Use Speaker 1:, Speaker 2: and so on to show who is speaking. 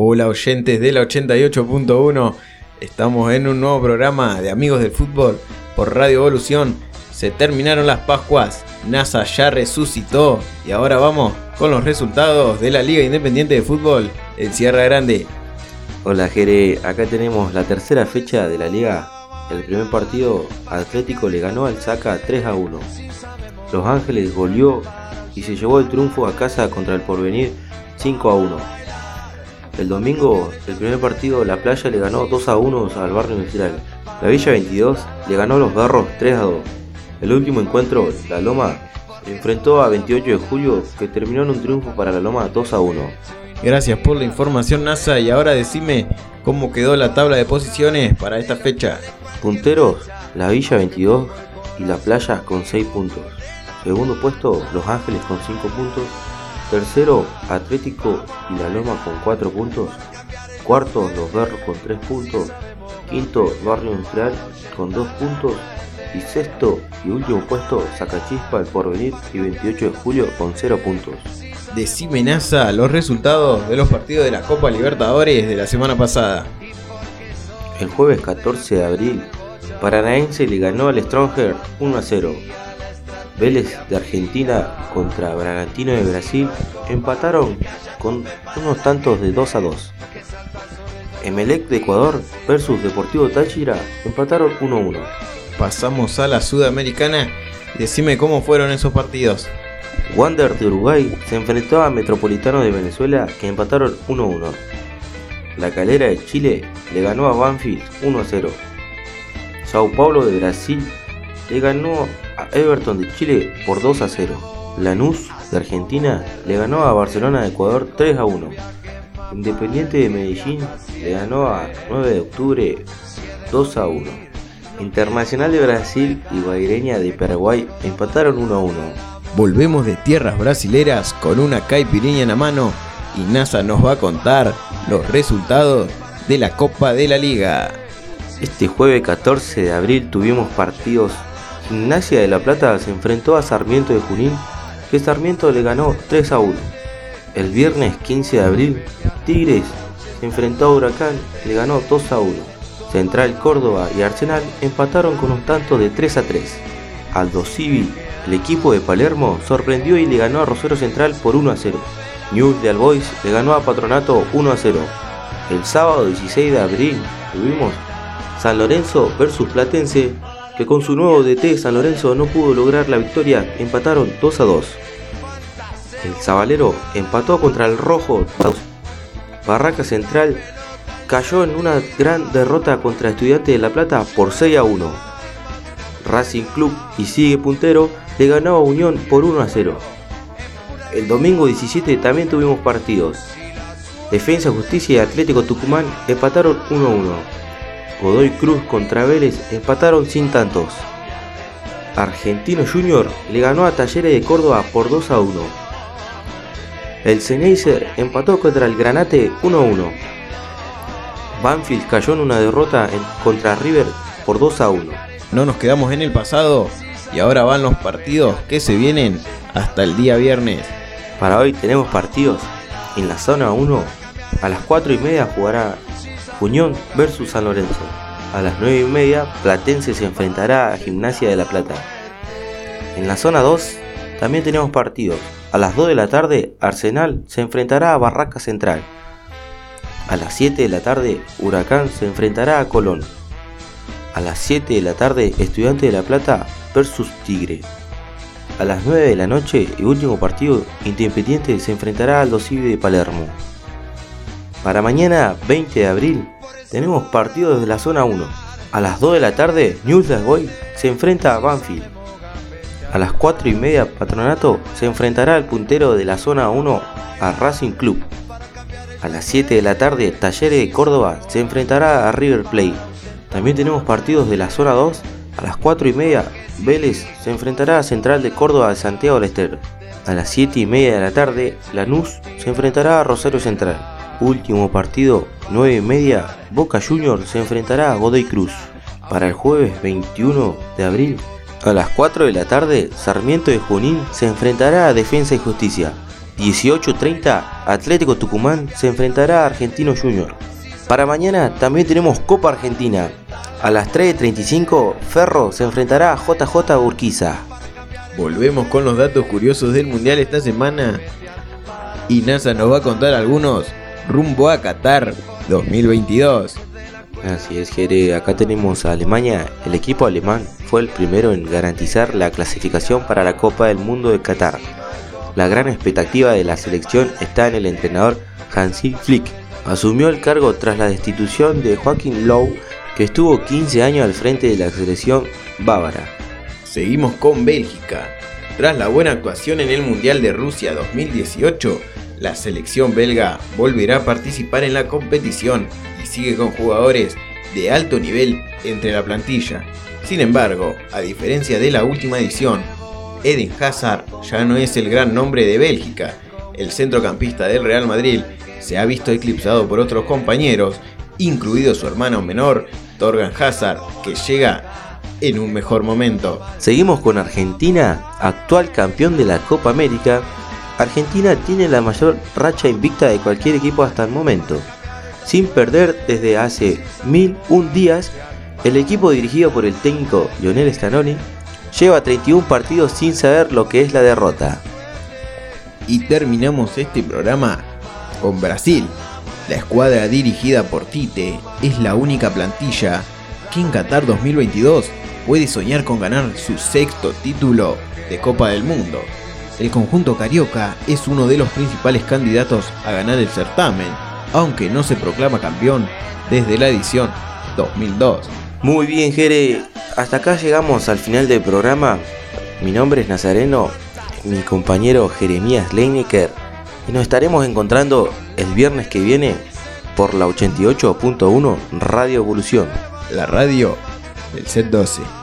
Speaker 1: Hola oyentes de la 88.1, estamos en un nuevo programa de Amigos del Fútbol por Radio Evolución. Se terminaron las Pascuas, NASA ya resucitó y ahora vamos con los resultados de la Liga Independiente de Fútbol en Sierra Grande.
Speaker 2: Hola Jere, acá tenemos la tercera fecha de la liga. El primer partido Atlético le ganó al Saca 3 a 1. Los Ángeles goleó y se llevó el triunfo a casa contra el Porvenir 5 a 1. El domingo, el primer partido, La Playa le ganó 2 a 1 al Barrio Industrial. La Villa 22 le ganó a los Garros 3 a 2. El último encuentro, La Loma, enfrentó a 28 de julio, que terminó en un triunfo para La Loma 2 a 1.
Speaker 1: Gracias por la información NASA y ahora decime cómo quedó la tabla de posiciones para esta fecha.
Speaker 2: Punteros, La Villa 22 y La Playa con 6 puntos. Segundo puesto, Los Ángeles con 5 puntos. Tercero, Atlético y La Loma con 4 puntos. Cuarto, Los Berros con 3 puntos. Quinto, Barrio Industrial con 2 puntos. Y sexto y último puesto, Sacachispa, El Porvenir y 28 de julio con 0 puntos.
Speaker 1: Decime NASA los resultados de los partidos de la Copa Libertadores de la semana pasada.
Speaker 2: El jueves 14 de abril, Paranaense le ganó al Stronger 1 a 0. Vélez de Argentina contra Bragantino de Brasil empataron con unos tantos de 2 a 2. Emelec de Ecuador versus Deportivo Táchira empataron 1 a 1.
Speaker 1: Pasamos a la Sudamericana y decime cómo fueron esos partidos.
Speaker 2: Wander de Uruguay se enfrentó a Metropolitano de Venezuela que empataron 1 a 1. La Calera de Chile le ganó a Banfield 1 a 0. Sao Paulo de Brasil le ganó a Everton de Chile por 2 a 0. Lanús de Argentina le ganó a Barcelona de Ecuador 3 a 1. Independiente de Medellín le ganó a 9 de octubre 2 a 1. Internacional de Brasil y Guaireña de Paraguay empataron 1 a 1.
Speaker 1: Volvemos de tierras brasileras con una caipirinha en la mano y NASA nos va a contar los resultados de la Copa de la Liga.
Speaker 2: Este jueves 14 de abril tuvimos partidos Gimnasia de La Plata se enfrentó a Sarmiento de Junín, que Sarmiento le ganó 3 a 1. El viernes 15 de abril, Tigres se enfrentó a Huracán y le ganó 2 a 1. Central Córdoba y Arsenal empataron con un tanto de 3 a 3. Aldo Civi, el equipo de Palermo, sorprendió y le ganó a Rosario Central por 1 a 0. News de Albois le ganó a Patronato 1 a 0. El sábado 16 de abril tuvimos San Lorenzo versus Platense que con su nuevo DT San Lorenzo no pudo lograr la victoria, empataron 2 a 2. El Zabalero empató contra el Rojo. Barraca Central cayó en una gran derrota contra Estudiante de La Plata por 6 a 1. Racing Club y sigue puntero le ganó a Unión por 1 a 0. El domingo 17 también tuvimos partidos. Defensa, Justicia y Atlético Tucumán empataron 1 a 1. Godoy Cruz contra Vélez empataron sin tantos. Argentino Junior le ganó a Talleres de Córdoba por 2 a 1. El Ceneice empató contra el Granate 1 a 1. Banfield cayó en una derrota contra River por 2 a 1.
Speaker 1: No nos quedamos en el pasado y ahora van los partidos que se vienen hasta el día viernes.
Speaker 2: Para hoy tenemos partidos en la zona 1. A las 4 y media jugará Unión versus San Lorenzo. A las 9 y media, Platense se enfrentará a Gimnasia de la Plata. En la zona 2 también tenemos partidos. A las 2 de la tarde, Arsenal se enfrentará a Barraca Central. A las 7 de la tarde, Huracán se enfrentará a Colón. A las 7 de la tarde, Estudiante de la Plata versus Tigre. A las 9 de la noche y último partido, Independiente se enfrentará al Dosive de Palermo. Para mañana 20 de abril tenemos partidos desde la zona 1. A las 2 de la tarde, News Boy se enfrenta a Banfield. A las 4 y media, Patronato se enfrentará al puntero de la zona 1 a Racing Club. A las 7 de la tarde, Talleres de Córdoba se enfrentará a River Plate. También tenemos partidos de la zona 2. A las 4 y media, Vélez se enfrentará a Central de Córdoba de Santiago del Estero. A las 7 y media de la tarde, Lanús se enfrentará a Rosario Central. Último partido, 9 y media, Boca Juniors se enfrentará a Godoy Cruz. Para el jueves 21 de abril, a las 4 de la tarde, Sarmiento de Junín se enfrentará a Defensa y Justicia. 18.30 Atlético Tucumán se enfrentará a Argentino Junior. Para mañana también tenemos Copa Argentina. A las 3.35 Ferro se enfrentará a JJ Urquiza.
Speaker 1: Volvemos con los datos curiosos del Mundial esta semana. Y NASA nos va a contar algunos rumbo a Qatar 2022.
Speaker 2: Así es, Jere. Acá tenemos a Alemania. El equipo alemán fue el primero en garantizar la clasificación para la Copa del Mundo de Qatar. La gran expectativa de la selección está en el entrenador Hansi Flick. Asumió el cargo tras la destitución de Joaquín Lowe, que estuvo 15 años al frente de la selección bávara.
Speaker 1: Seguimos con Bélgica. Tras la buena actuación en el Mundial de Rusia 2018, la selección belga volverá a participar en la competición y sigue con jugadores de alto nivel entre la plantilla. Sin embargo, a diferencia de la última edición, Eden Hazard ya no es el gran nombre de Bélgica. El centrocampista del Real Madrid se ha visto eclipsado por otros compañeros, incluido su hermano menor, Torgan Hazard, que llega en un mejor momento.
Speaker 2: Seguimos con Argentina, actual campeón de la Copa América Argentina tiene la mayor racha invicta de cualquier equipo hasta el momento. Sin perder desde hace mil un días, el equipo dirigido por el técnico Lionel Stanoni lleva 31 partidos sin saber lo que es la derrota.
Speaker 1: Y terminamos este programa con Brasil. La escuadra dirigida por Tite es la única plantilla que en Qatar 2022 puede soñar con ganar su sexto título de Copa del Mundo el conjunto carioca es uno de los principales candidatos a ganar el certamen, aunque no se proclama campeón desde la edición 2002.
Speaker 2: Muy bien, Jere, hasta acá llegamos al final del programa. Mi nombre es Nazareno, mi compañero Jeremías Leinecker, y nos estaremos encontrando el viernes que viene por la 88.1 Radio Evolución.
Speaker 1: La radio del set 12.